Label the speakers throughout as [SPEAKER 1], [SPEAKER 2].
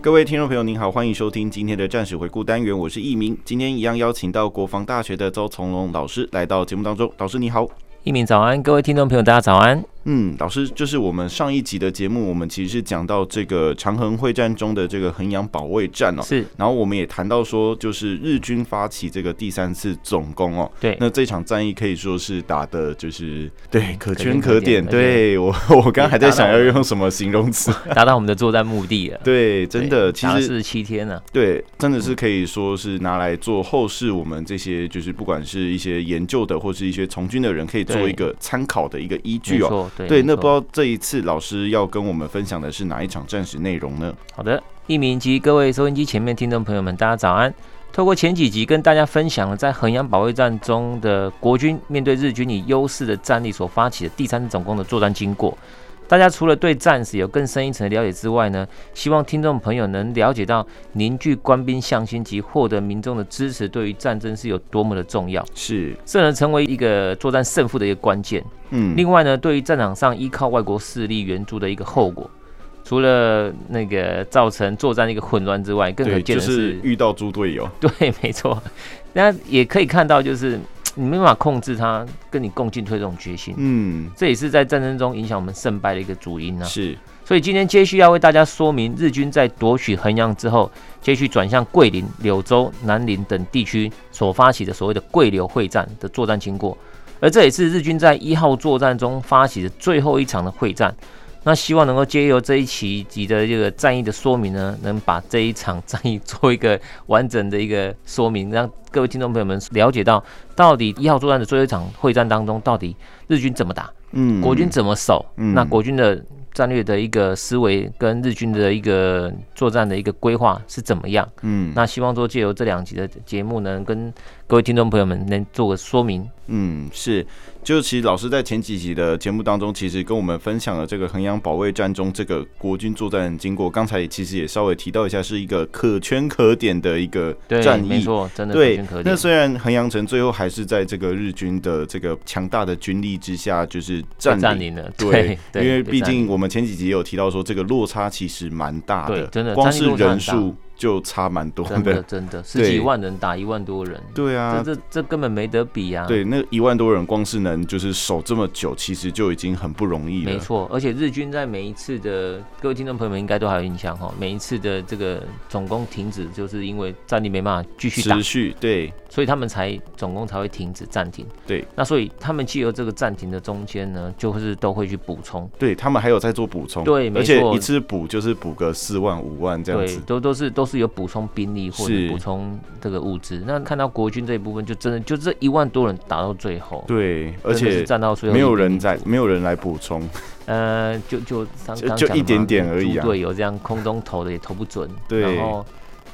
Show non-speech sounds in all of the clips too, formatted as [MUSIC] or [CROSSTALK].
[SPEAKER 1] 各位听众朋友，您好，欢迎收听今天的战史回顾单元，我是易明。今天一样邀请到国防大学的邹从龙老师来到节目当中，老师你好，
[SPEAKER 2] 易明早安，各位听众朋友大家早安。
[SPEAKER 1] 嗯，老师，就是我们上一集的节目，我们其实是讲到这个长衡会战中的这个衡阳保卫战哦，
[SPEAKER 2] 是。
[SPEAKER 1] 然后我们也谈到说，就是日军发起这个第三次总攻哦，
[SPEAKER 2] 对。
[SPEAKER 1] 那这场战役可以说是打的，就是对可圈可点。对我，我刚刚还在想要用什么形容词，[LAUGHS]
[SPEAKER 2] 达到我们的作战目的了。
[SPEAKER 1] 对，真的，其实
[SPEAKER 2] 是七天呢。
[SPEAKER 1] 对，真的是可以说是拿来做后世我们这些就是不管是一些研究的或是一些从军的人，可以做一个参考的一个依据哦。
[SPEAKER 2] 对，
[SPEAKER 1] 对，那不知道。这一次老师要跟我们分享的是哪一场战史内容呢？
[SPEAKER 2] 好的，一鸣及各位收音机前面听众朋友们，大家早安。透过前几集跟大家分享了在衡阳保卫战中的国军面对日军以优势的战力所发起的第三次总攻的作战经过。大家除了对战史有更深一层的了解之外呢，希望听众朋友能了解到凝聚官兵向心及获得民众的支持，对于战争是有多么的重要，
[SPEAKER 1] 是
[SPEAKER 2] 这能成为一个作战胜负的一个关键。嗯，另外呢，对于战场上依靠外国势力援助的一个后果，除了那个造成作战的一个混乱之外，更可见的是，
[SPEAKER 1] 是遇到猪队友。[LAUGHS]
[SPEAKER 2] 对，没错，那也可以看到就是。你没办法控制他跟你共进退这种决心，嗯，这也是在战争中影响我们胜败的一个主因呢、啊。
[SPEAKER 1] 是，所
[SPEAKER 2] 以今天接续要为大家说明日军在夺取衡阳之后，接续转向桂林、柳州、南宁等地区所发起的所谓的桂柳会战的作战经过，而这也是日军在一号作战中发起的最后一场的会战。那希望能够借由这一期集的这个战役的说明呢，能把这一场战役做一个完整的一个说明，让各位听众朋友们了解到，到底一号作战的最后一场会战当中，到底日军怎么打，嗯，国军怎么守，嗯，那国军的战略的一个思维跟日军的一个作战的一个规划是怎么样，嗯，那希望说借由这两集的节目呢，跟各位听众朋友们能做个说明，
[SPEAKER 1] 嗯，是。就其实老师在前几集的节目当中，其实跟我们分享了这个衡阳保卫战中这个国军作战经过。刚才其实也稍微提到一下，是一个可圈可点的一个战役，
[SPEAKER 2] 没错，真的可圈可点。
[SPEAKER 1] 对，那虽然衡阳城最后还是在这个日军的这个强大的军力之下，就是占领
[SPEAKER 2] 了。[LAUGHS]
[SPEAKER 1] 对，因为毕竟我们前几集也有提到说，这个落差其实蛮大的，真的，光是人数。就差蛮多的，
[SPEAKER 2] 真的真的 [LAUGHS] 十几万人打一万多人，
[SPEAKER 1] 对啊，
[SPEAKER 2] 这这这根本没得比啊。
[SPEAKER 1] 对，那一万多人光是能就是守这么久，其实就已经很不容易了。
[SPEAKER 2] 没错，而且日军在每一次的各位听众朋友们应该都还有印象哈，每一次的这个总攻停止，就是因为战力没办法继续，
[SPEAKER 1] 持续对，
[SPEAKER 2] 所以他们才总攻才会停止暂停。
[SPEAKER 1] 对，
[SPEAKER 2] 那所以他们既有这个暂停的中间呢，就是都会去补充。
[SPEAKER 1] 对他们还有在做补充，
[SPEAKER 2] 对，没错，
[SPEAKER 1] 而且一次补就是补个四万五万这样子，
[SPEAKER 2] 对，都都是都是有补充兵。力或者补充这个物资，那看到国军这一部分，就真的就这一万多人打到最后，
[SPEAKER 1] 对，而且战到最后没有人在，没有人来补充，
[SPEAKER 2] 呃，就就
[SPEAKER 1] 就就一点点而已啊，
[SPEAKER 2] 对，有这样空中投的也投不准，
[SPEAKER 1] 对，
[SPEAKER 2] 然后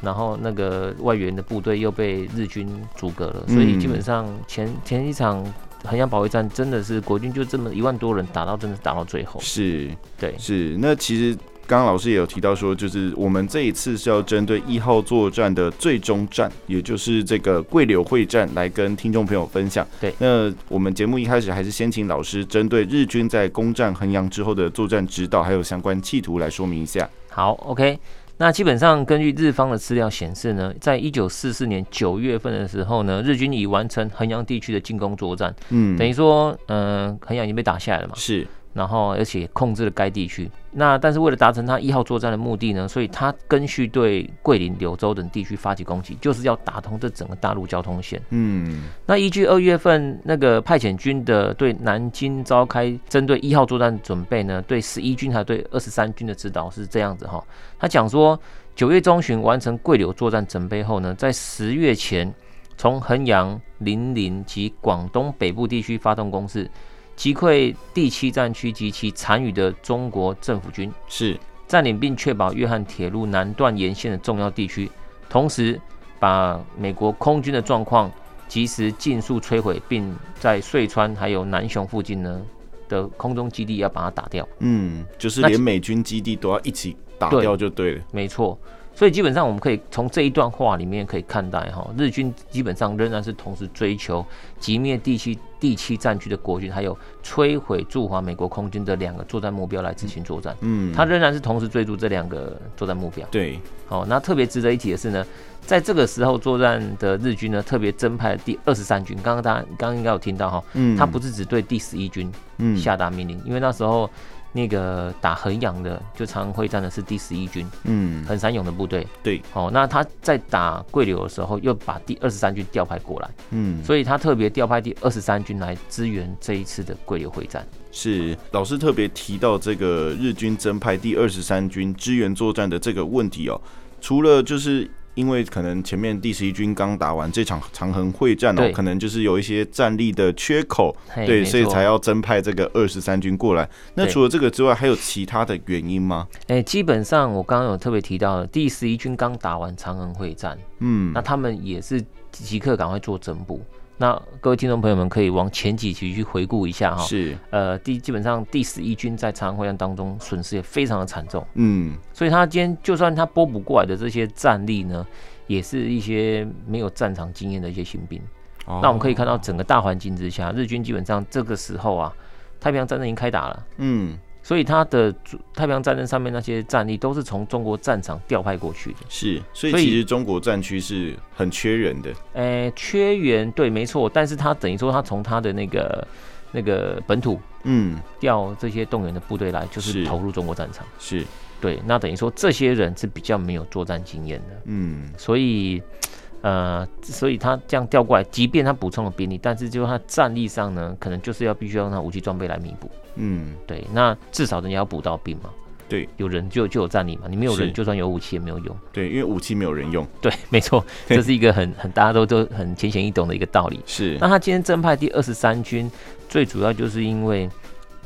[SPEAKER 2] 然后那个外援的部队又被日军阻隔了，所以基本上前前一场衡阳保卫战真的是国军就这么一万多人打到，真的是打到最后，
[SPEAKER 1] 是。
[SPEAKER 2] 对，
[SPEAKER 1] 是。那其实。刚刚老师也有提到说，就是我们这一次是要针对一号作战的最终战，也就是这个桂柳会战来跟听众朋友分享。
[SPEAKER 2] 对，
[SPEAKER 1] 那我们节目一开始还是先请老师针对日军在攻占衡阳之后的作战指导，还有相关企图来说明一下。
[SPEAKER 2] 好，OK。那基本上根据日方的资料显示呢，在一九四四年九月份的时候呢，日军已完成衡阳地区的进攻作战。嗯，等于说，嗯、呃，衡阳已经被打下来了嘛。
[SPEAKER 1] 是。
[SPEAKER 2] 然后，而且控制了该地区。那但是为了达成他一号作战的目的呢，所以他根据对桂林、柳州等地区发起攻击，就是要打通这整个大陆交通线。嗯。那依据二月份那个派遣军的对南京召开针对一号作战准备呢，对十一军还对二十三军的指导是这样子哈。他讲说，九月中旬完成桂柳作战准备后呢，在十月前从衡阳、零陵及广东北部地区发动攻势。击溃第七战区及其残余的中国政府军，
[SPEAKER 1] 是
[SPEAKER 2] 占领并确保约翰铁路南段沿线的重要地区，同时把美国空军的状况及时尽速摧毁，并在遂川还有南雄附近呢的空中基地要把它打掉。
[SPEAKER 1] 嗯，就是连美军基地都要一起打掉就对了。
[SPEAKER 2] 对，没错。所以基本上我们可以从这一段话里面可以看待，哈，日军基本上仍然是同时追求击灭第七第七战区的国军，还有摧毁驻华美国空军的两个作战目标来执行作战。嗯，他仍然是同时追逐这两个作战目标。
[SPEAKER 1] 对，
[SPEAKER 2] 好，那特别值得一提的是呢，在这个时候作战的日军呢，特别增派了第二十三军。刚刚大家刚刚应该有听到哈，嗯，他不是只对第十一军下达命令，因为那时候。那个打衡阳的，就长衡会战的是第十一军，嗯，衡山勇的部队，
[SPEAKER 1] 对，
[SPEAKER 2] 哦，那他在打桂柳的时候，又把第二十三军调派过来，嗯，所以他特别调派第二十三军来支援这一次的桂柳会战。
[SPEAKER 1] 是老师特别提到这个日军增派第二十三军支援作战的这个问题哦，除了就是。因为可能前面第十一军刚打完这场长衡会战哦，可能就是有一些战力的缺口，对，所以才要增派这个二十三军过来。那除了这个之外，还有其他的原因吗？
[SPEAKER 2] 哎，基本上我刚刚有特别提到的，第十一军刚打完长衡会战，嗯，那他们也是即刻赶快做整补。那各位听众朋友们可以往前几期去回顾一下哈，
[SPEAKER 1] 是。
[SPEAKER 2] 呃第基本上第十一军在长安会战当中损失也非常的惨重，嗯，所以他今天就算他拨补过来的这些战力呢，也是一些没有战场经验的一些新兵。哦，那我们可以看到整个大环境之下，日军基本上这个时候啊，太平洋战争已经开打了，嗯。所以他的太平洋战争上面那些战力都是从中国战场调派过去的，
[SPEAKER 1] 是，所以其实中国战区是很缺人的。
[SPEAKER 2] 诶，缺员对，没错，但是他等于说他从他的那个那个本土，嗯，调这些动员的部队来，就是投入中国战场，
[SPEAKER 1] 是。
[SPEAKER 2] 对，那等于说这些人是比较没有作战经验的，嗯，所以。呃，所以他这样调过来，即便他补充了兵力，但是就他战力上呢，可能就是要必须要用他武器装备来弥补。嗯，对，那至少人家要补到兵嘛。
[SPEAKER 1] 对，
[SPEAKER 2] 有人就就有战力嘛，你没有人，就算有武器也没有用。
[SPEAKER 1] 对，因为武器没有人用。
[SPEAKER 2] 对，[LAUGHS] 没错，[LAUGHS] 这是一个很很大家都都很浅显易懂的一个道理。
[SPEAKER 1] 是。
[SPEAKER 2] 那他今天增派第二十三军，最主要就是因为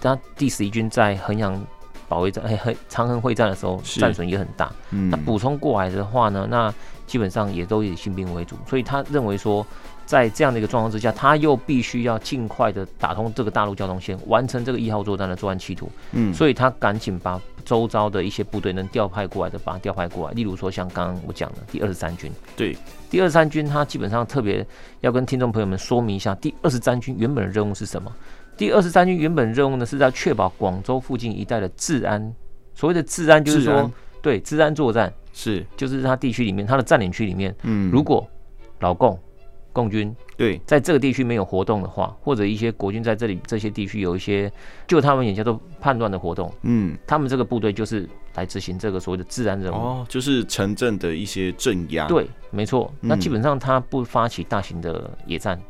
[SPEAKER 2] 他第十一军在衡阳保卫战、哎、长衡会战的时候战损也很大。嗯。那补充过来的话呢，那。基本上也都以新兵为主，所以他认为说，在这样的一个状况之下，他又必须要尽快的打通这个大陆交通线，完成这个一号作战的作战企图。嗯，所以他赶紧把周遭的一些部队能调派过来的，把它调派过来。例如说，像刚刚我讲的第二十三军，
[SPEAKER 1] 对，
[SPEAKER 2] 第二十三军，他基本上特别要跟听众朋友们说明一下，第二十三军原本的任务是什么？第二十三军原本任务呢，是在确保广州附近一带的治安。所谓的治安，就是说，对，治安作战。
[SPEAKER 1] 是，
[SPEAKER 2] 就是他地区里面，他的占领区里面，嗯，如果老共、共军
[SPEAKER 1] 对。
[SPEAKER 2] 在这个地区没有活动的话，或者一些国军在这里这些地区有一些就他们眼下都判断的活动，嗯，他们这个部队就是来执行这个所谓的治安任务，
[SPEAKER 1] 哦，就是城镇的一些镇压，
[SPEAKER 2] 对，没错。那基本上他不发起大型的野战，嗯，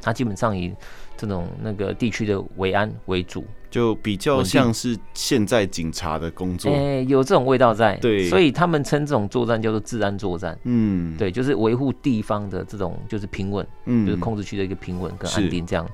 [SPEAKER 2] 他基本上以这种那个地区的维安为主。
[SPEAKER 1] 就比较像是现在警察的工作，
[SPEAKER 2] 哎、欸，有这种味道在，
[SPEAKER 1] 对，
[SPEAKER 2] 所以他们称这种作战叫做治安作战，嗯，对，就是维护地方的这种就是平稳，嗯，就是控制区的一个平稳跟安定这样。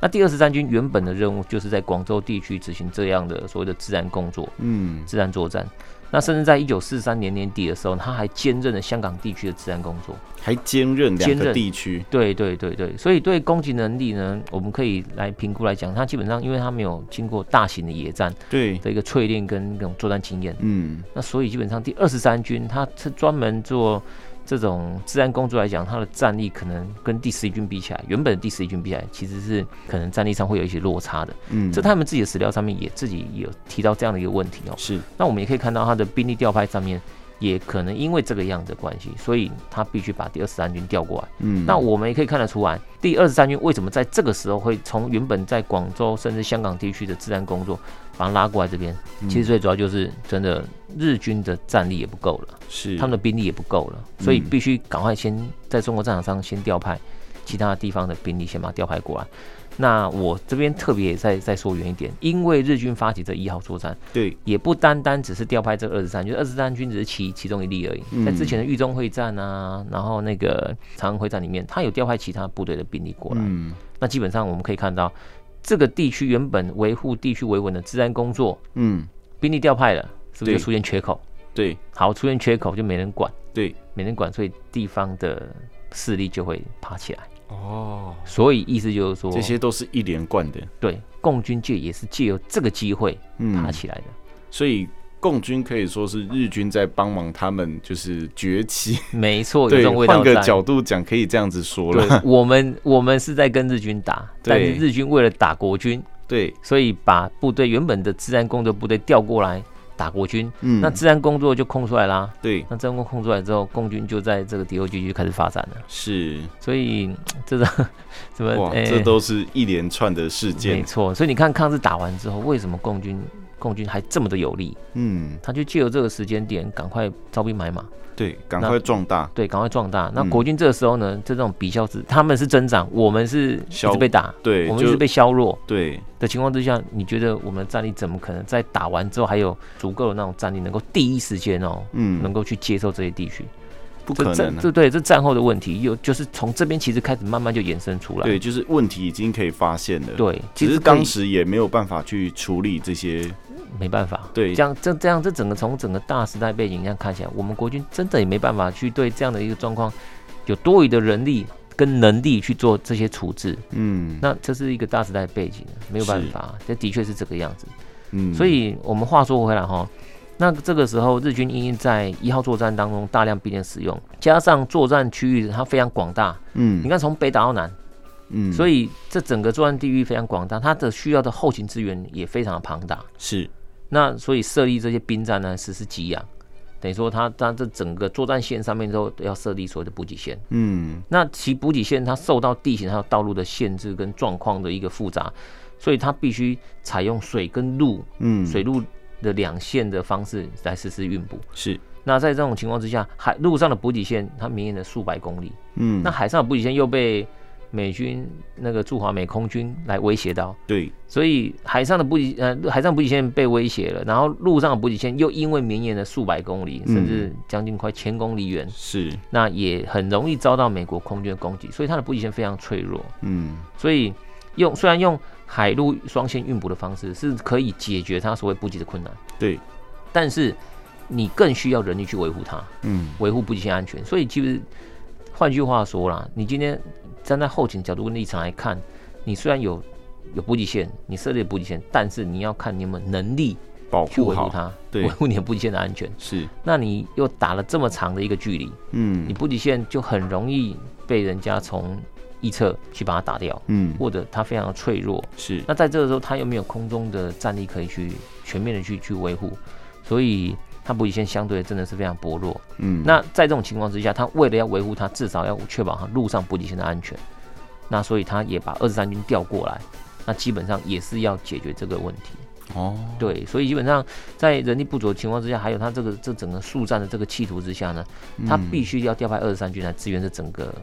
[SPEAKER 2] 那第二十三军原本的任务就是在广州地区执行这样的所谓的治安工作，嗯，治安作战。那甚至在一九四三年年底的时候，他还兼任了香港地区的治安工作，
[SPEAKER 1] 还兼任两个地区。
[SPEAKER 2] 对对对对，所以对攻击能力呢，我们可以来评估来讲，他基本上因为他没有经过大型的野战，
[SPEAKER 1] 对
[SPEAKER 2] 的一个淬炼跟那种作战经验，嗯，那所以基本上第二十三军他是专门做。这种治安工作来讲，它的战力可能跟第十一军比起来，原本的第十一军比起来，其实是可能战力上会有一些落差的。嗯，这他们自己的史料上面也自己也有提到这样的一个问题哦。
[SPEAKER 1] 是，
[SPEAKER 2] 那我们也可以看到他的兵力调派上面。也可能因为这个样的关系，所以他必须把第二十三军调过来。嗯，那我们也可以看得出来，第二十三军为什么在这个时候会从原本在广州甚至香港地区的治安工作，把它拉过来这边？其实最主要就是真的日军的战力也不够了，是他们的兵力也不够了，所以必须赶快先在中国战场上先调派其他地方的兵力，先把它调派过来。那我这边特别也再再说远一点，因为日军发起这一号作战，
[SPEAKER 1] 对，也
[SPEAKER 2] 不单单只是调派这二十三，就是二十三军只是其其中一例而已。嗯、在之前的豫中会战啊，然后那个长安会战里面，他有调派其他部队的兵力过来。嗯、那基本上我们可以看到，这个地区原本维护地区维稳的治安工作，
[SPEAKER 1] 嗯，
[SPEAKER 2] 兵力调派了，是不是就出现缺口？
[SPEAKER 1] 对
[SPEAKER 2] 好，出现缺口就没人管，
[SPEAKER 1] 对，
[SPEAKER 2] 没人管，所以地方的势力就会爬起来。
[SPEAKER 1] 哦，
[SPEAKER 2] 所以意思就是说，
[SPEAKER 1] 这些都是一连贯的，
[SPEAKER 2] 对共军界也是借由这个机会
[SPEAKER 1] 嗯
[SPEAKER 2] 爬起来的。
[SPEAKER 1] 所以共军可以说是日军在帮忙他们，就是崛起。
[SPEAKER 2] 没错，[LAUGHS] 有这对，种。
[SPEAKER 1] 换个角度讲，可以这样子
[SPEAKER 2] 说
[SPEAKER 1] 了。，
[SPEAKER 2] 我们我们是在跟日军打，但是日军为了打国军，
[SPEAKER 1] 对，
[SPEAKER 2] 所以把部队原本的治安工作部队调过来打国军，
[SPEAKER 1] 嗯，
[SPEAKER 2] 那治安工作就空出来啦。
[SPEAKER 1] 对
[SPEAKER 2] 那治安工空出来之后，共军就在这个敌后地区开始发展了。
[SPEAKER 1] 是
[SPEAKER 2] 所以 [TSK] 这个 [LAUGHS] 什么，
[SPEAKER 1] 哇，
[SPEAKER 2] 哎
[SPEAKER 1] 这都是一连串的事件
[SPEAKER 2] 没。错。所以你看抗日打完之后，为什么共军共军还这么的有力？
[SPEAKER 1] 嗯，
[SPEAKER 2] 他就借由这个时间点，赶快招兵买马，
[SPEAKER 1] 对，赶快壮大。
[SPEAKER 2] 对，赶快壮大。那
[SPEAKER 1] 嗯
[SPEAKER 2] 国军这个时候呢，就这种比较是，他们是增长，我们是一直被打，
[SPEAKER 1] 对，
[SPEAKER 2] 我们一直被削弱
[SPEAKER 1] 对，
[SPEAKER 2] 的情况之下，你觉得我们的战力怎么可能在打完之后还有足够的那种战力，能够第一时间哦，
[SPEAKER 1] 嗯，
[SPEAKER 2] 能够去接受这些地区？
[SPEAKER 1] 不可能啊。
[SPEAKER 2] 这这对这战后的问题，有就是从这边其实开始慢慢就延伸出来。
[SPEAKER 1] 对，就是问题已经可以发现了。，
[SPEAKER 2] 对，其实
[SPEAKER 1] 当时也没有办法去处理这些。
[SPEAKER 2] 没办法。
[SPEAKER 1] 对
[SPEAKER 2] 这样这这样这整个从整个大时代背景这样看起来，我们国军真的也没办法去对这样的一个状况有多余的人力跟能力去做这些处置。
[SPEAKER 1] 嗯，
[SPEAKER 2] 那这是一个大时代背景，没有办法，这的确是这个样子。
[SPEAKER 1] 嗯，
[SPEAKER 2] 所以我们话说回来哈，那这个时候日军因在一号作战当中大量兵力使用，加上作战区域它非常广大，
[SPEAKER 1] 嗯，
[SPEAKER 2] 你看从北打到南，
[SPEAKER 1] 嗯，
[SPEAKER 2] 所
[SPEAKER 1] 以
[SPEAKER 2] 以这整个作战地域非常广大，它的需要的后勤资源也非常的庞大。
[SPEAKER 1] 是
[SPEAKER 2] 那所以设立这些兵站呢，实施给养，等于说它它这整个作战线上面都要设立所谓的补给线。
[SPEAKER 1] 嗯。
[SPEAKER 2] 那其补给线它受到地形还有道路的限制跟状况的一个复杂，所以它必须采用水跟路
[SPEAKER 1] 嗯，
[SPEAKER 2] 水路的两线的方式来实施运补。
[SPEAKER 1] 是。
[SPEAKER 2] 那在这种情况之下，海陆上的补给线它绵延了数百公里，
[SPEAKER 1] 嗯，
[SPEAKER 2] 那海上的补给线又被美军那个驻华美空军来威胁到。
[SPEAKER 1] 对，
[SPEAKER 2] 所以海上的补给呃海上补给线被威胁了，然后陆上的补给线又因为绵延了数百公里，
[SPEAKER 1] 嗯
[SPEAKER 2] 甚至将近快千公里远，
[SPEAKER 1] 是
[SPEAKER 2] 那也很容易遭到美国空军的攻击，所以它的补给线非常脆弱。
[SPEAKER 1] 嗯
[SPEAKER 2] 所以用虽然用海陆双线运补的方式是可以解决它所谓补给的困难，
[SPEAKER 1] 对，
[SPEAKER 2] 但是你更需要人力去维护它，
[SPEAKER 1] 嗯
[SPEAKER 2] 维护补给线安全。所以其实换句话说啦，你今天站在后勤角度跟立场来看，你虽然有有补给线，你设立补给线，但是你要看你有没有能力
[SPEAKER 1] 保护好，
[SPEAKER 2] 它，
[SPEAKER 1] 对。
[SPEAKER 2] 维护你的补给线的安全。
[SPEAKER 1] 是。
[SPEAKER 2] 那你又打了这么长的一个距离，
[SPEAKER 1] 嗯。
[SPEAKER 2] 你补给线就很容易被人家从一侧去把它打掉，
[SPEAKER 1] 嗯。
[SPEAKER 2] 或者它非常的脆弱。
[SPEAKER 1] 是。
[SPEAKER 2] 那在这个时候，它又没有空中的战力可以去全面的去去维护，所以它补给线相对真的是非常薄弱。
[SPEAKER 1] 嗯
[SPEAKER 2] 那在这种情况之下，他为了要维护他，至少要确保他路上补给线的安全，那所以他也把二十三军调过来，那基本上也是要解决这个问题。
[SPEAKER 1] 哦
[SPEAKER 2] 对，所以基本上在人力不足的情况之下，还有他这个这整个速战的这个企图之下呢，他
[SPEAKER 1] 嗯
[SPEAKER 2] 必须要调派二十三军来支援这整个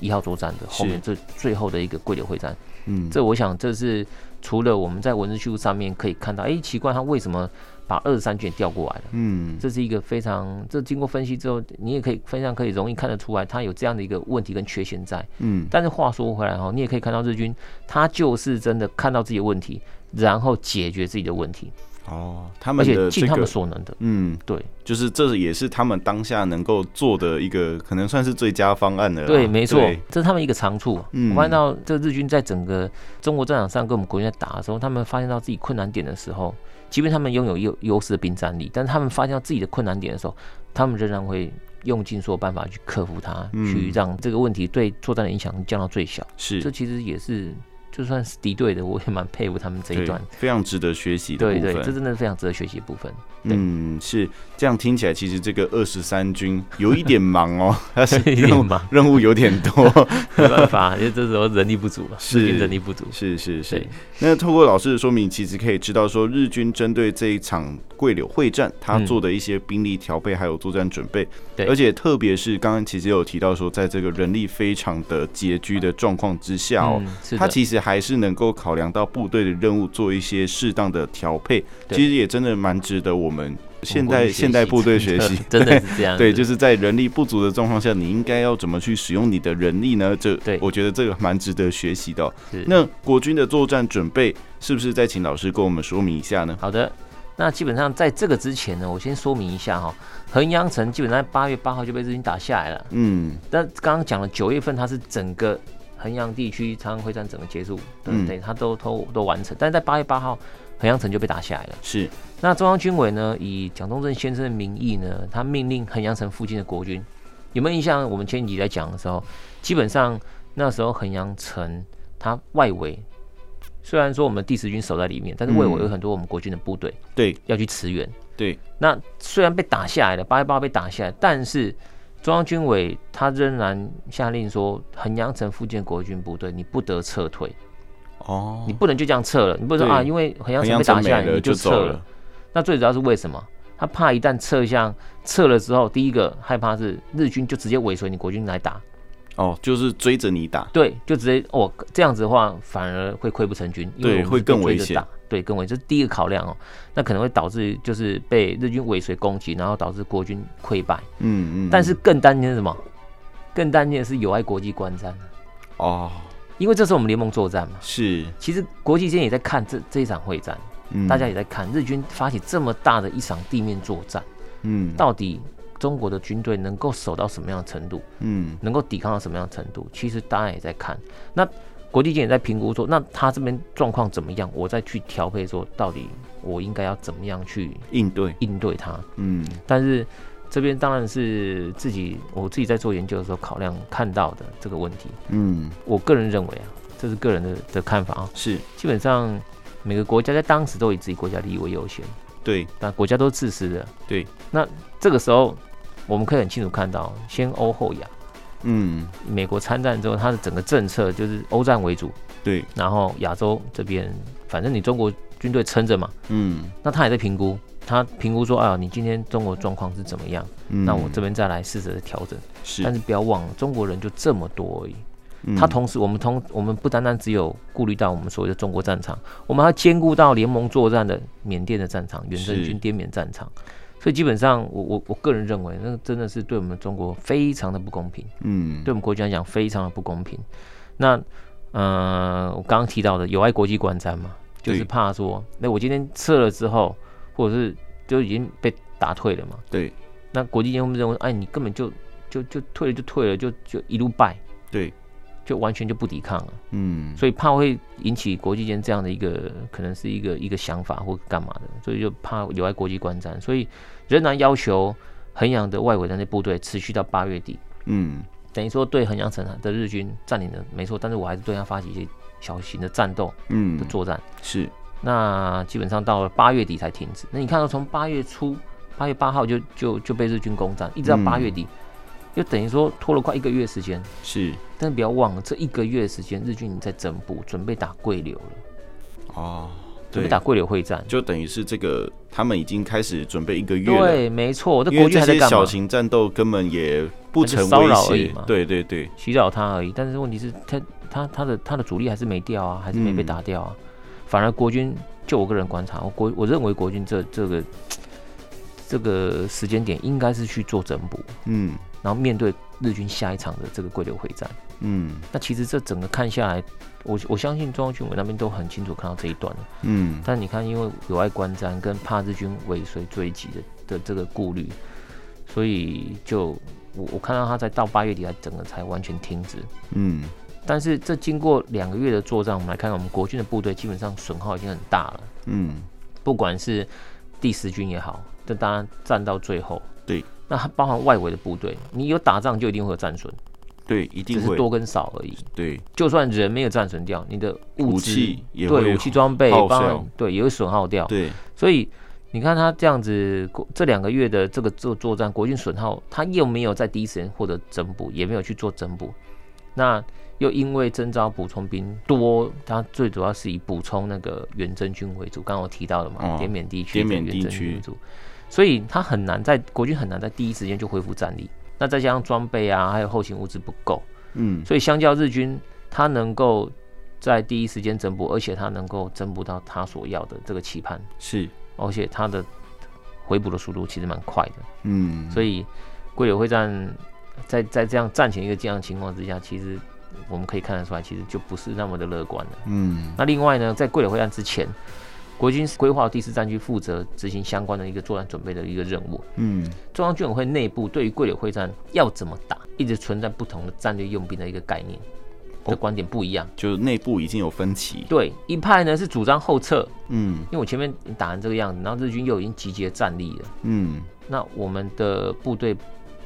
[SPEAKER 2] 一号作战的后面这最后的一个桂柳会战。
[SPEAKER 1] 嗯
[SPEAKER 2] 这我想这是除了我们在文字叙述上面可以看到，哎，奇怪他为什么把二十三卷调过来了？
[SPEAKER 1] 嗯
[SPEAKER 2] 这是一个非常，这经过分析之后，你也可以非常可以容易看得出来，它有这样的一个问题跟缺陷在。
[SPEAKER 1] 嗯
[SPEAKER 2] 但是话说回来哈，你也可以看到日军，他就是真的看到自己的问题，然后解决自己的问题，
[SPEAKER 1] 哦，他
[SPEAKER 2] 而
[SPEAKER 1] 们
[SPEAKER 2] 且尽他们所能的。
[SPEAKER 1] 嗯，
[SPEAKER 2] 对
[SPEAKER 1] 就是这也是他们当下能够做的一个，可能算是最佳方案了。
[SPEAKER 2] 对，没
[SPEAKER 1] 错，
[SPEAKER 2] 这是他们一个长处。
[SPEAKER 1] 嗯
[SPEAKER 2] 我发现到这日军在整个中国战场上跟我们国军在打的时候，他们发现到自己困难点的时候，即便他们拥有优优势的兵战力，但是他们发现到自己的困难点的时候，他们仍然会用尽所有办法去克服它，
[SPEAKER 1] 嗯
[SPEAKER 2] 去让这个问题对作战的影响降到最小。
[SPEAKER 1] 是这
[SPEAKER 2] 其实也是就算是敌对的，我也蛮佩服他们这一段。
[SPEAKER 1] 非常值得学习的部分。
[SPEAKER 2] 对对，这真的是非常值得学习的部分。
[SPEAKER 1] 嗯，是这样听起来，其实这个二十三军有一点忙哦，[LAUGHS] 他是
[SPEAKER 2] 一
[SPEAKER 1] 任务
[SPEAKER 2] 点忙
[SPEAKER 1] 任务有点多。[LAUGHS]
[SPEAKER 2] 没办法，因为这时候人力不足嘛，
[SPEAKER 1] 是
[SPEAKER 2] 人力不足。
[SPEAKER 1] 是是是。那透过老师的说明，其实可以知道说，日军针对这一场桂柳会战，他做的一些兵力调配还有作战准备。
[SPEAKER 2] 对，
[SPEAKER 1] 而且特别是刚刚其实有提到说，在这个人力非常的拮据的状况之下哦，他其实还是能够考量到部队的任务，做一些适当的调配。其实也真的蛮值得我们。现代现代部队学习 [LAUGHS]
[SPEAKER 2] 真的是这样，[LAUGHS]
[SPEAKER 1] 对，就是在人力不足的状况下，你应该要怎么去使用你的人力呢？这，对，我觉得这个蛮值得学习的喔。那国军的作战准备是不是再请老师跟我们说明一下呢？
[SPEAKER 2] 好的，那基本上在这个之前呢，我先说明一下哈，衡阳城基本上八月八号就被日军打下来了。嗯，但刚刚讲了九月份，它是整个衡阳地区长安会战整个结束，嗯，对，他都都都完成，但是在八月八号。衡阳城就被打下来了。是，那中央军委呢，以蒋中正先生的名义呢，他命令衡阳城附近的国军，有没有印象？我们前几集在讲的时候，基本上那时候衡阳城它外围，虽然说我们第十军守在里面，但是外围有很多我们国军的部队，对，要去驰援。对，那虽然被打下来了，八月八号被打下来，但是中央军委他仍然下令说，衡阳城附近国军部队你不得撤退。哦，你不能就这样撤了，你不能说啊，因为衡阳城被打下来你就撤了。那最主要是为什么？他怕一旦撤向撤了之后，第一个害怕是日军就直接尾随你国军来打。
[SPEAKER 1] 哦，就是追着你打。
[SPEAKER 2] 对，就直接哦，这样子的话反而会溃不成军，因为会更危险。对，更为，这是第一个考量哦。那可能会导致就是被日军尾随攻击，然后导致国军溃败。嗯嗯。但是更担心是什么？更担心的是有碍国际观战。哦。因为这是我们联盟作战嘛，是。其实国际间也在看这这一场会战，嗯，大家也在看日军发起这么大的一场地面作战，嗯，到底中国的军队能够守到什么样的程度，嗯，能够抵抗到什么样的程度？其实大家也在看。那国际间也在评估说，那他这边状况怎么样？我再去调配说，到底我应该要怎么样去应对应对他？嗯，但是。这边当然是自己，我自己在做研究的时候考量看到的这个问题。嗯，我个人认为啊，这是个人的的看法啊。是，基本上每个国家在当时都以自己国家利益为优先。对，但国家都自私的。对，那这个时候我们可以很清楚看到，先欧后亚。嗯，美国参战之后，它的整个政策就是欧战为主。对，然后亚洲这边，反正你中国军队撑着嘛。嗯，那他也在评估。他评估说：“啊，你今天中国状况是怎么样？嗯、那我这边再来试着调整。是，但是不要忘了，中国人就这么多而已。嗯、他同时，我们同我们不单单只有顾虑到我们所谓的中国战场，我们还要兼顾到联盟作战的缅甸的战场、远征军滇缅战场。所以基本上我，我我我个人认为，那真的是对我们中国非常的不公平。嗯，对我们国家来讲非常的不公平。那，嗯、呃，我刚刚提到的有碍国际观瞻嘛，就是怕说，那我今天撤了之后。”或者是就已经被打退了嘛？对，那国际间会认为，哎，你根本就就就退了就退了，就就一路败，对，就完全就不抵抗了。嗯，所以怕会引起国际间这样的一个可能是一个一个想法或干嘛的，所以就怕有碍国际观瞻，所以仍然要求衡阳的外围的那部队持续到八月底。嗯，等于说对衡阳城的日军占领了没错，但是我还是对他发起一些小型的战斗，嗯，的作战是。那基本上到了八月底才停止。那你看到从八月初，八月八号就就就被日军攻占，一直到八月底，就等于说拖了快一个月时间。是，但是不要忘了，这一个月时间，日军已经在整补，准备打桂柳了。哦，准备打桂柳会战，
[SPEAKER 1] 就等于是这个他们已经开始准备一个月。
[SPEAKER 2] 对，没错，这国军还在干嘛？
[SPEAKER 1] 小型战斗根本也不成骚扰而已嘛。对对对，
[SPEAKER 2] 袭扰他而已。但是问题是，他他他的他的主力还是没掉啊，还是没被打掉啊。嗯反而国军，就我个人观察，我国我认为国军这这个这个时间点应该是去做整补，嗯，然后面对日军下一场的这个桂柳会战，嗯，那其实这整个看下来，我我相信中央军委那边都很清楚看到这一段了，嗯，但你看，因为有碍观瞻跟怕日军尾随追击的的这个顾虑，所以就我我看到他在到八月底，才整个才完全停止，嗯。但是这经过两个月的作战，我们来看看我们国军的部队基本上损耗已经很大了。嗯，不管是第十军也好，这当然战到最后，对，那它包含外围的部队，你有打仗就一定会有战损，
[SPEAKER 1] 对，一定
[SPEAKER 2] 是多跟少而已。
[SPEAKER 1] 对，
[SPEAKER 2] 就算人没有战损掉，你的武器也会对武器装备包含对也会损耗掉。对，所以你看他这样子，这两个月的这个作作战，国军损耗，他又没有在第一时间获得增补，也没有去做增补。那又因为征召补充兵多，他最主要是以补充那个远征军为主。刚刚我提到了嘛，哦、滇缅地区，滇缅地区为主，所以他很难在国军很难在第一时间就恢复战力。那再加上装备啊，还有后勤物资不够，嗯，所以相较日军，他能够在第一时间增补，而且他能够增补到他所要的这个期盼
[SPEAKER 1] 是，
[SPEAKER 2] 而且他的回补的速度其实蛮快的，嗯，所以桂柳会战在在这样战前一个这样的情况之下，其实。我们可以看得出来，其实就不是那么的乐观了。嗯，那另外呢，在桂柳会战之前，国军规划第四战区负责执行相关的一个作战准备的一个任务。嗯，中央军委会内部对于桂柳会战要怎么打，一直存在不同的战略用兵的一个概念的观点不一样，
[SPEAKER 1] 就是内部已经有分歧。
[SPEAKER 2] 对，一派呢是主张后撤。嗯，因为我前面打成这个样子，然后日军又已经集结战力了。嗯，那我们的部队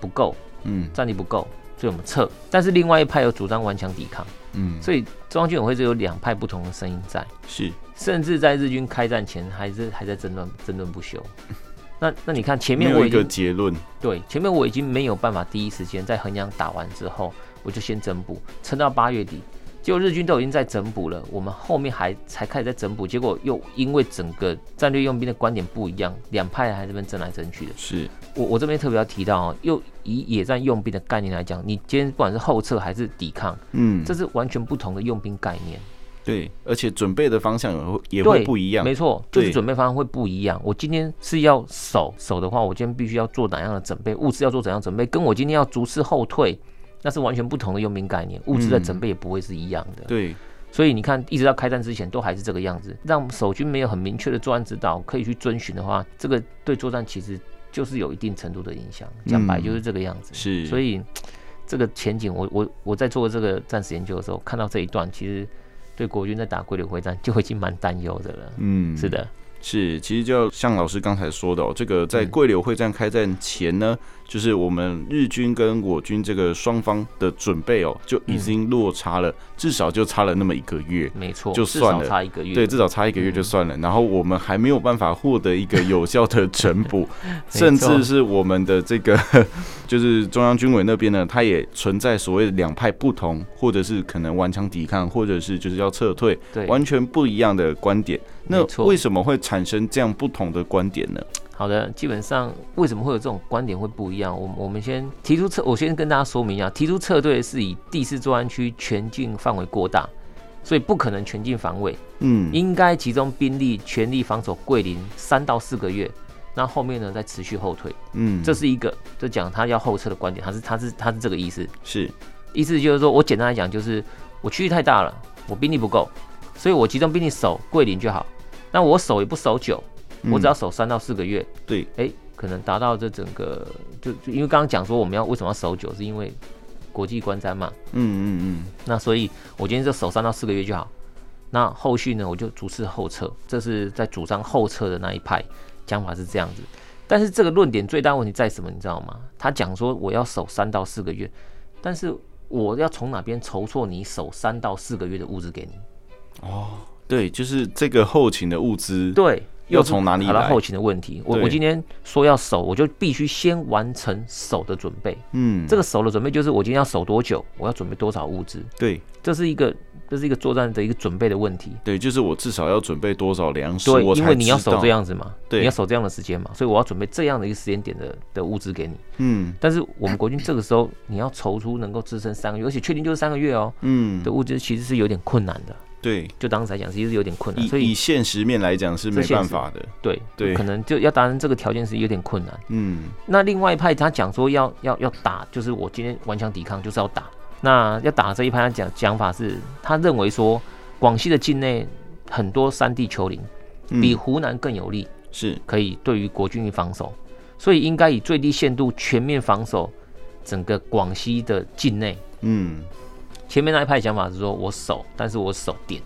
[SPEAKER 2] 不够，嗯，战力不够。所以我们撤，但是另外一派又主张顽强抵抗，嗯，所以中央军委会就有两派不同的声音在，
[SPEAKER 1] 是，
[SPEAKER 2] 甚至在日军开战前还是还在争论争论不休。[LAUGHS] 那那你看前面我
[SPEAKER 1] 有一个结论，
[SPEAKER 2] 对，前面我已经没有办法第一时间在衡阳打完之后，我就先增补，撑到八月底。结果日军都已经在整补了，我们后面还才开始在整补，结果又因为整个战略用兵的观点不一样，两派还这边争来争去的。
[SPEAKER 1] 是
[SPEAKER 2] 我我这边特别要提到哦，又以野战用兵的概念来讲，你今天不管是后撤还是抵抗，嗯，这是完全不同的用兵概念。
[SPEAKER 1] 对，而且准备的方向也会也会不一样。
[SPEAKER 2] 没错，就是准备方向会不一样。我今天是要守守的话，我今天必须要做哪样的准备，物资要做怎样准备，跟我今天要逐次后退。那是完全不同的用兵概念，物资的准备也不会是一样的。
[SPEAKER 1] 嗯、对，
[SPEAKER 2] 所以你看，一直到开战之前都还是这个样子，让守军没有很明确的作战指导可以去遵循的话，这个对作战其实就是有一定程度的影响。讲白就是这个样子。
[SPEAKER 1] 嗯、是，
[SPEAKER 2] 所以这个前景，我我我在做这个战史研究的时候，看到这一段，其实对国军在打桂柳会战就已经蛮担忧的了。嗯，是的。
[SPEAKER 1] 是，其实就像老师刚才说的哦，这个在桂柳会战开战前呢，就是我们日军跟我军这个双方的准备哦，就已经落差了，至少就差了那么一个月，
[SPEAKER 2] 没错，
[SPEAKER 1] 就算了，
[SPEAKER 2] 差一个月，
[SPEAKER 1] 对，至少差一个月就算了。然后我们还没有办法获得一个有效的 [LAUGHS] 整补，甚至是我们的这个就是中央军委那边呢，它也存在所谓的两派不同，或者是可能顽强抵抗，或者是就是要撤退，对，完全不一样的观点。那为什么会产生这样不同的观点呢？
[SPEAKER 2] 好的，基本上为什么会有这种观点会不一样？我我们先提出撤，我先跟大家说明一下，提出撤退是以第四作战区全境范围过大，所以不可能全境防卫。嗯，应该集中兵力全力防守桂林三到四个月，那后面呢再持续后退。嗯，这是一个就讲他要后撤的观点，他是他是他是这个意思。
[SPEAKER 1] 是，
[SPEAKER 2] 意思就是说我简单来讲就是我区域太大了，我兵力不够，所以我集中兵力守桂林就好。那我守也不守久，我只要守三到四个月。嗯、
[SPEAKER 1] 对，
[SPEAKER 2] 哎、欸，可能达到这整个，就就因为刚刚讲说我们要为什么要守久，是因为国际观瞻嘛。嗯嗯嗯。那所以我今天就守三到四个月就好。那后续呢，我就主次后撤。这是在主张后撤的那一派讲法是这样子。但是这个论点最大问题在什么？你知道吗？他讲说我要守三到四个月，但是我要从哪边筹措你守三到四个月的物资给你？
[SPEAKER 1] 哦。对，就是这个后勤的物资，
[SPEAKER 2] 对，
[SPEAKER 1] 又从哪里来？
[SPEAKER 2] 到后勤的问题，我我今天说要守，我就必须先完成守的准备。嗯，这个守的准备就是我今天要守多久，我要准备多少物资。
[SPEAKER 1] 对，
[SPEAKER 2] 这是一个这是一个作战的一个准备的问题。
[SPEAKER 1] 对，就是我至少要准备多少粮食。
[SPEAKER 2] 对，因为你要守这样子嘛，对，你要守这样的时间嘛，所以我要准备这样的一个时间点的的物资给你。嗯，但是我们国军这个时候你要筹出能够支撑三个月，而且确定就是三个月哦。嗯，的物资其实是有点困难的。
[SPEAKER 1] 对，
[SPEAKER 2] 就当时来讲，其实是有点困难，所以
[SPEAKER 1] 以现实面来讲是没办法的。
[SPEAKER 2] 对对，可能就要达成这个条件是有点困难。嗯，那另外一派他讲说要要要打，就是我今天顽强抵抗就是要打。那要打这一派他讲讲法是，他认为说广西的境内很多山地丘陵比湖南更有利，是可以对于国军的防守，所以应该以最低限度全面防守整个广西的境内。嗯。前面那一派讲法是说，我守，但是我守点，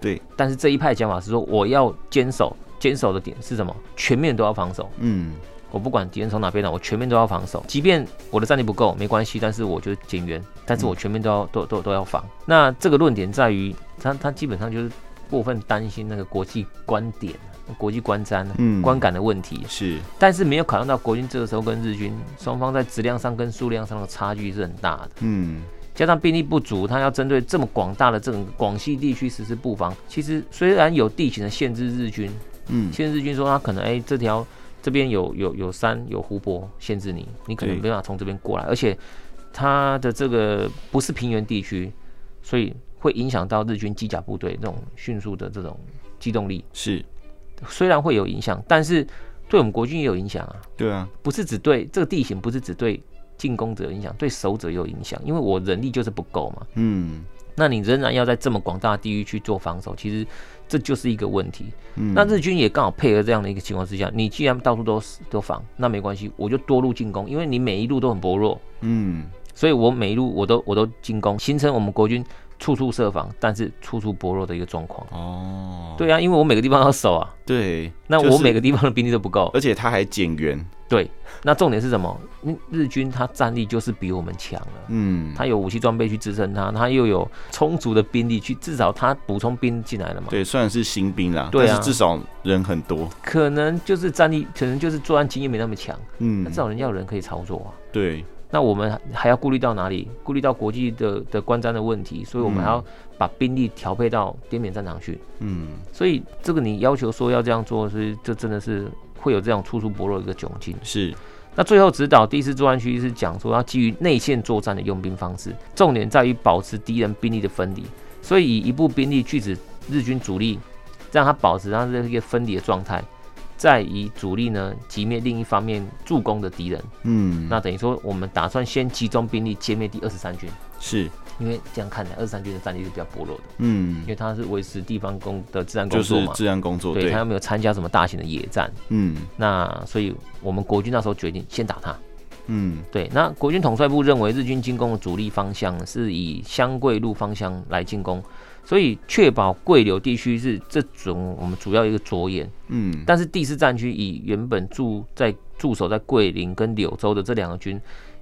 [SPEAKER 1] 对。
[SPEAKER 2] 但是这一派讲法是说，我要坚守，坚守的点是什么？全面都要防守。嗯，我不管敌人从哪边来，我全面都要防守。即便我的战力不够，没关系，但是我就减员，但是我全面都要、嗯、都都都要防。那这个论点在于，他他基本上就是过分担心那个国际观点、国际观瞻、嗯、观感的问题。
[SPEAKER 1] 是，
[SPEAKER 2] 但是没有考虑到国军这个时候跟日军双方在质量上跟数量上的差距是很大的。嗯。加上兵力不足，他要针对这么广大的这种广西地区实施布防，其实虽然有地形的限制，日军，嗯，限制日军说他可能哎、欸、这条这边有有有山有湖泊限制你，你可能没办法从这边过来，而且它的这个不是平原地区，所以会影响到日军机甲部队那种迅速的这种机动力。
[SPEAKER 1] 是，
[SPEAKER 2] 虽然会有影响，但是对我们国军也有影响啊。
[SPEAKER 1] 对啊，
[SPEAKER 2] 不是只对这个地形，不是只对。进攻者有影响，对守者有影响，因为我人力就是不够嘛。嗯，那你仍然要在这么广大的地域去做防守，其实这就是一个问题。嗯，那日军也刚好配合这样的一个情况之下，你既然到处都都防，那没关系，我就多路进攻，因为你每一路都很薄弱。嗯，所以我每一路我都我都进攻，形成我们国军处处设防，但是处处薄弱的一个状况。哦，对啊，因为我每个地方要守啊。
[SPEAKER 1] 对，
[SPEAKER 2] 那我每个地方的兵力都不够，
[SPEAKER 1] 而且他还减员。
[SPEAKER 2] 对，那重点是什么？日军他战力就是比我们强了，嗯，他有武器装备去支撑他，他又有充足的兵力去，至少他补充兵进来了嘛。
[SPEAKER 1] 对，虽然是新兵啦，对啊，但是至少人很多。
[SPEAKER 2] 可能就是战力，可能就是作战经验没那么强，嗯，那至少人家有人可以操作啊。
[SPEAKER 1] 对，
[SPEAKER 2] 那我们还要顾虑到哪里？顾虑到国际的的观瞻的问题，所以我们还要把兵力调配到滇缅战场去，嗯，所以这个你要求说要这样做，所以这真的是。会有这样处处薄弱的一个窘境。是，那最后指导第四作战区是讲说要基于内线作战的用兵方式，重点在于保持敌人兵力的分离，所以以一部兵力拒止日军主力，让他保持他这个分离的状态，再以主力呢击灭另一方面助攻的敌人。嗯，那等于说我们打算先集中兵力歼灭第二十三军。
[SPEAKER 1] 是。
[SPEAKER 2] 因为这样看来，二十三军的战力是比较薄弱的。嗯，因为他是维持地方工的治安工作嘛，
[SPEAKER 1] 就是治安工作。
[SPEAKER 2] 对，他又没有参加什么大型的野战。嗯，那所以我们国军那时候决定先打他。嗯，对。那国军统帅部认为日军进攻的主力方向是以湘桂路方向来进攻，所以确保桂柳地区是这种我们主要一个着眼。嗯，但是第四战区以原本驻在驻守在桂林跟柳州的这两个军，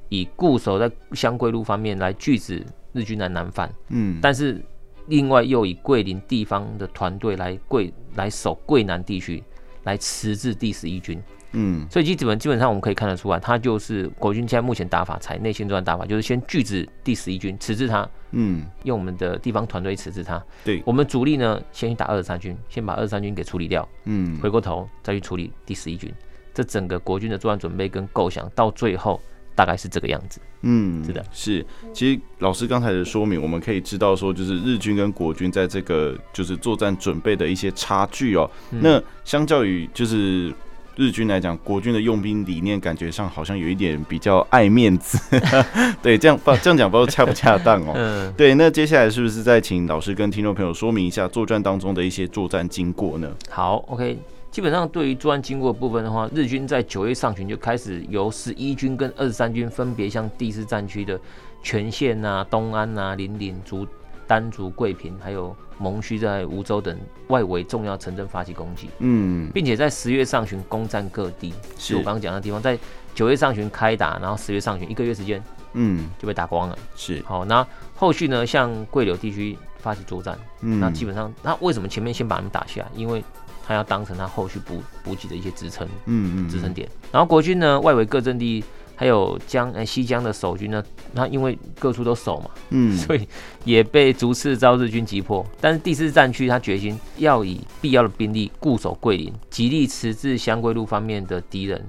[SPEAKER 2] 以固守在湘桂路方面来拒止。日军来南犯，嗯，但是另外又以桂林地方的团队来桂来守桂南地区，来迟滞第十一军，嗯，所以基本基本上我们可以看得出来，他就是国军现在目前打法采内线作战打法，就是先拒止第十一军，迟滞他，嗯，用我们的地方团队迟滞他，对，我们主力呢先去打二十三军，先把二十三军给处理掉，嗯，回过头再去处理第十一军，这整个国军的作战准备跟构想到最后。大概是这个样子，嗯，是的，
[SPEAKER 1] 是。其实老师刚才的说明，我们可以知道说，就是日军跟国军在这个就是作战准备的一些差距哦。嗯、那相较于就是日军来讲，国军的用兵理念感觉上好像有一点比较爱面子，[LAUGHS] 对，这样不这样讲不知道恰不恰当哦。[LAUGHS] 嗯，对。那接下来是不是再请老师跟听众朋友说明一下作战当中的一些作战经过呢？
[SPEAKER 2] 好，OK。基本上，对于作战经过的部分的话，日军在九月上旬就开始由十一军跟二十三军分别向第四战区的全县啊、东安啊、临岭、竹丹、竹桂平，还有蒙须在梧州等外围重要城镇发起攻击。嗯，并且在十月上旬攻占各地，是我刚刚讲的地方，在九月上旬开打，然后十月上旬一个月时间，嗯，就被打光了。是好，那后续呢，向桂柳地区发起作战。嗯，那基本上，那为什么前面先把他们打下来？因为他要当成他后续补补给的一些支撑，嗯嗯，支撑点。然后国军呢，外围各阵地还有江呃西江的守军呢，那因为各处都守嘛，嗯，[LAUGHS] 所以也被逐次遭日军击破。但是第四战区他决心要以必要的兵力固守桂林，极力迟滞湘桂路方面的敌人。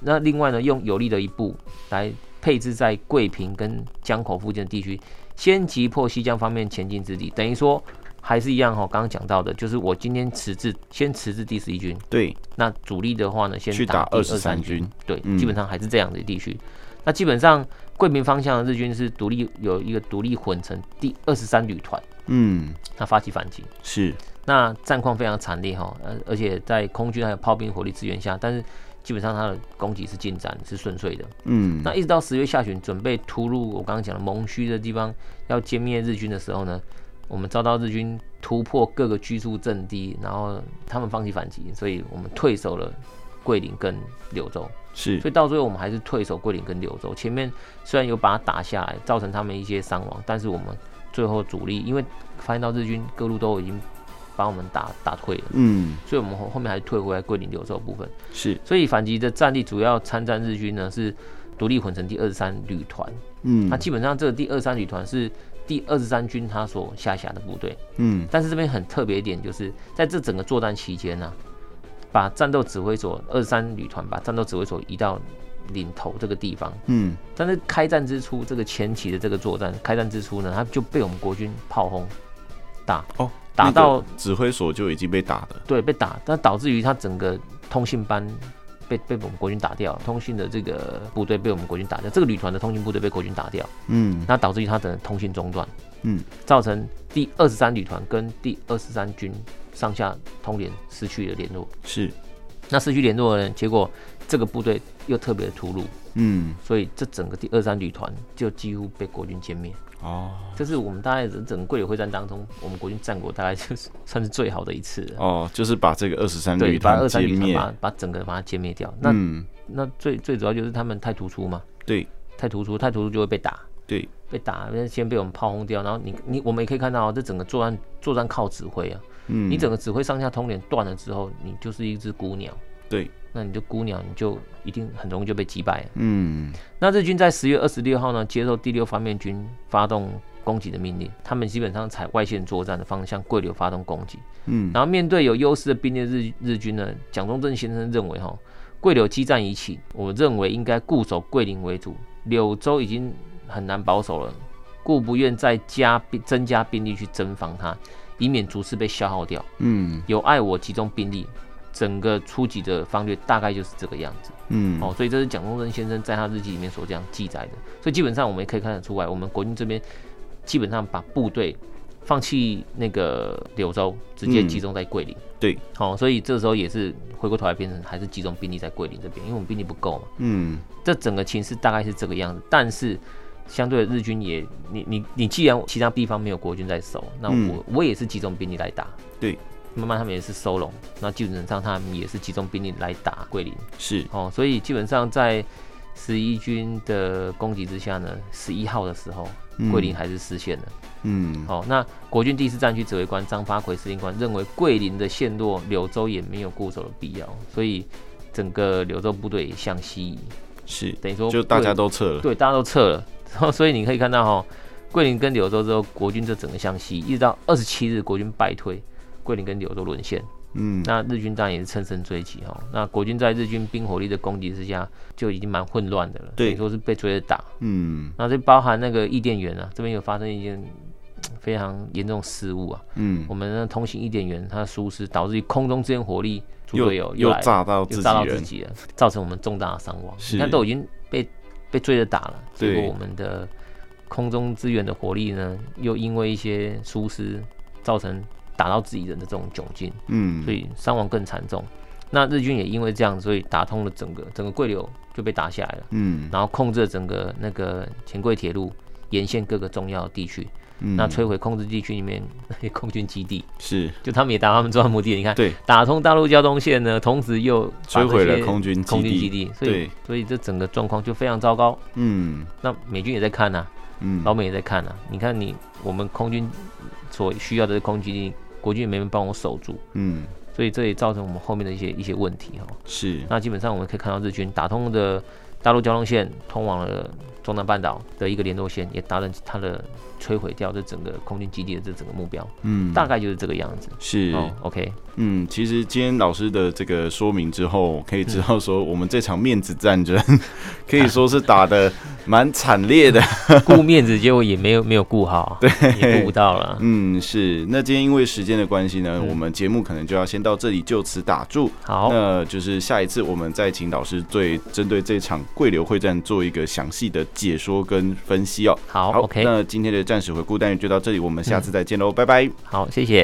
[SPEAKER 2] 那另外呢，用有力的一步来配置在桂平跟江口附近的地区，先击破西江方面前进之地，等于说。还是一样哈，刚刚讲到的，就是我今天迟滞，先迟滞第十一军。
[SPEAKER 1] 对，
[SPEAKER 2] 那主力的话呢，先
[SPEAKER 1] 去打二十三军。
[SPEAKER 2] 对，嗯、基本上还是这样的地区。那基本上桂平方向的日军是独立有一个独立混成第二十三旅团。嗯，他发起反击。
[SPEAKER 1] 是。
[SPEAKER 2] 那战况非常惨烈哈，而而且在空军还有炮兵火力支援下，但是基本上他的攻击是进展是顺遂的。嗯。那一直到十月下旬，准备突入我刚刚讲的蒙虚的地方，要歼灭日军的时候呢，我们遭到日军突破各个居住阵地，然后他们放弃反击，所以我们退守了桂林跟柳州。是，所以到最后我们还是退守桂林跟柳州。前面虽然有把它打下来，造成他们一些伤亡，但是我们最后主力因为发现到日军各路都已经把我们打打退了，嗯，所以我们后后面还是退回来桂林柳州部分。是，所以反击的战力主要参战日军呢是。独立混成第二十三旅团。
[SPEAKER 1] 嗯，
[SPEAKER 2] 那基本上这个第二十三旅团是第二十三军他所下辖的部队。
[SPEAKER 1] 嗯，
[SPEAKER 2] 但是这边很特别一点，就是在这整个作战期间呢、啊，把战斗指挥所二十三旅团把战斗指挥所移到岭头这个地方。
[SPEAKER 1] 嗯，
[SPEAKER 2] 但是开战之初，这个前期的这个作战，开战之初呢，他就被我们国军炮轰打
[SPEAKER 1] 哦，
[SPEAKER 2] 打到、
[SPEAKER 1] 那个、指挥所就已经被打了。
[SPEAKER 2] 对，被打，但导致于他整个通信班。被被我们国军打掉，通信的这个部队被我们国军打掉，这个旅团的通信部队被国军打掉，
[SPEAKER 1] 嗯，
[SPEAKER 2] 那导致于他的通信中断，
[SPEAKER 1] 嗯，
[SPEAKER 2] 造成第二十三旅团跟第二十三军上下通联失去了联络，
[SPEAKER 1] 是，
[SPEAKER 2] 那失去联络呢，结果这个部队又特别的突入，
[SPEAKER 1] 嗯，
[SPEAKER 2] 所以这整个第二十三旅团就几乎被国军歼灭。
[SPEAKER 1] 哦，
[SPEAKER 2] 这是我们大概整个桂柳会战当中，我们国军战果大概就是算是最好的一次了。
[SPEAKER 1] 哦，就是把这个二十三
[SPEAKER 2] 旅团歼灭，把把
[SPEAKER 1] 把
[SPEAKER 2] 整个把它歼灭掉。那、嗯、那最最主要就是他们太突出嘛，
[SPEAKER 1] 对，
[SPEAKER 2] 太突出，太突出就会被打，
[SPEAKER 1] 对，
[SPEAKER 2] 被打，先被我们炮轰掉。然后你你我们也可以看到，这整个作战作战靠指挥啊，嗯，你整个指挥上下通联断了之后，你就是一只孤鸟，
[SPEAKER 1] 对。
[SPEAKER 2] 那你就孤鸟，你就一定很容易就被击败。
[SPEAKER 1] 嗯，
[SPEAKER 2] 那日军在十月二十六号呢，接受第六方面军发动攻击的命令，他们基本上采外线作战的方向，桂柳发动攻击。
[SPEAKER 1] 嗯，
[SPEAKER 2] 然后面对有优势的兵力日日军呢，蒋中正先生认为哈，桂柳激战已起，我认为应该固守桂林为主，柳州已经很难保守了，故不愿再加兵增加兵力去征防它，以免逐次被消耗掉。
[SPEAKER 1] 嗯，
[SPEAKER 2] 有碍我集中兵力。整个初级的方略大概就是这个样子，
[SPEAKER 1] 嗯，
[SPEAKER 2] 哦，所以这是蒋中正先生在他日记里面所这样记载的，所以基本上我们也可以看得出来，我们国军这边基本上把部队放弃那个柳州，直接集中在桂林，
[SPEAKER 1] 嗯、对，
[SPEAKER 2] 好、哦，所以这时候也是回过头来变成还是集中兵力在桂林这边，因为我们兵力不够嘛，
[SPEAKER 1] 嗯，
[SPEAKER 2] 这整个情势大概是这个样子，但是相对的日军也，你你你既然其他地方没有国军在守，那我、嗯、我也是集中兵力来打，
[SPEAKER 1] 对。
[SPEAKER 2] 慢慢他们也是收拢，那基本上他们也是集中兵力来打桂林，
[SPEAKER 1] 是。
[SPEAKER 2] 哦，所以基本上在十一军的攻击之下呢，十一号的时候，桂林还是失陷了。
[SPEAKER 1] 嗯，
[SPEAKER 2] 好、哦，那国军第四战区指挥官张发奎司令官认为桂林的陷落，柳州也没有固守的必要，所以整个柳州部队向西移，
[SPEAKER 1] 是
[SPEAKER 2] 等于说
[SPEAKER 1] 就大家都撤了，
[SPEAKER 2] 对，大家都撤了，然 [LAUGHS] 后所以你可以看到哈、哦，桂林跟柳州之后，国军就整个向西，一直到二十七日，国军败退。桂林跟柳州沦陷，
[SPEAKER 1] 嗯，
[SPEAKER 2] 那日军当然也是乘胜追击哈。那国军在日军兵火力的攻击之下，就已经蛮混乱的了，对，说是被追着打，
[SPEAKER 1] 嗯，
[SPEAKER 2] 那这包含那个伊甸园啊，这边有发生一件 [TSK] 非常严重失误啊，
[SPEAKER 1] 嗯，
[SPEAKER 2] 我们的通行伊甸园它疏失，导致于空中支援火力猪队友
[SPEAKER 1] 又又炸到
[SPEAKER 2] 又炸到自己了，造成我们重大的伤亡。
[SPEAKER 1] 是，
[SPEAKER 2] 你看都已经被被追着打了，结果我们的空中支援的火力呢，又因为一些疏失造成。打到自己人的这种窘境，
[SPEAKER 1] 嗯，
[SPEAKER 2] 所以伤亡更惨重。那日军也因为这样，所以打通了整个整个桂柳就被打下来了，
[SPEAKER 1] 嗯，
[SPEAKER 2] 然后控制了整个那个黔桂铁路沿线各个重要地区，
[SPEAKER 1] 嗯，
[SPEAKER 2] 那摧毁控制地区里面那些 [LAUGHS] 空军基地，
[SPEAKER 1] 是，
[SPEAKER 2] 就他们也达到他们作战目的。你看，
[SPEAKER 1] 对，
[SPEAKER 2] 打通大陆交通线呢，同时又
[SPEAKER 1] 摧毁了空军
[SPEAKER 2] 空军基地，所以所以这整个状况就非常糟糕。
[SPEAKER 1] 嗯，
[SPEAKER 2] 那美军也在看呐，嗯，老美也在看啊。你看你我们空军所需要的空军。国军也没人帮我守住，
[SPEAKER 1] 嗯，
[SPEAKER 2] 所以这也造成我们后面的一些一些问题哈。
[SPEAKER 1] 是，
[SPEAKER 2] 那基本上我们可以看到日军打通的大陆交通线，通往了中南半岛的一个联络线，也达成它的。摧毁掉这整个空军基地的这整个目标，
[SPEAKER 1] 嗯，
[SPEAKER 2] 大概就是这个样子。
[SPEAKER 1] 是、
[SPEAKER 2] 哦、OK，
[SPEAKER 1] 嗯，其实今天老师的这个说明之后，可以知道说我们这场面子战争、嗯、[LAUGHS] 可以说是打的蛮惨烈的，[LAUGHS]
[SPEAKER 2] 顾面子结果也没有没有顾好，[LAUGHS] 对，也顾不到了。
[SPEAKER 1] 嗯，是。那今天因为时间的关系呢，嗯、我们节目可能就要先到这里就此打住。
[SPEAKER 2] 好，
[SPEAKER 1] 那就是下一次我们再请老师对针对这场桂柳会战做一个详细的解说跟分析哦。
[SPEAKER 2] 好，
[SPEAKER 1] 好
[SPEAKER 2] ，OK。
[SPEAKER 1] 那今天的。战史回顾单元就到这里，我们下次再见喽，嗯、拜拜。
[SPEAKER 2] 好，谢谢。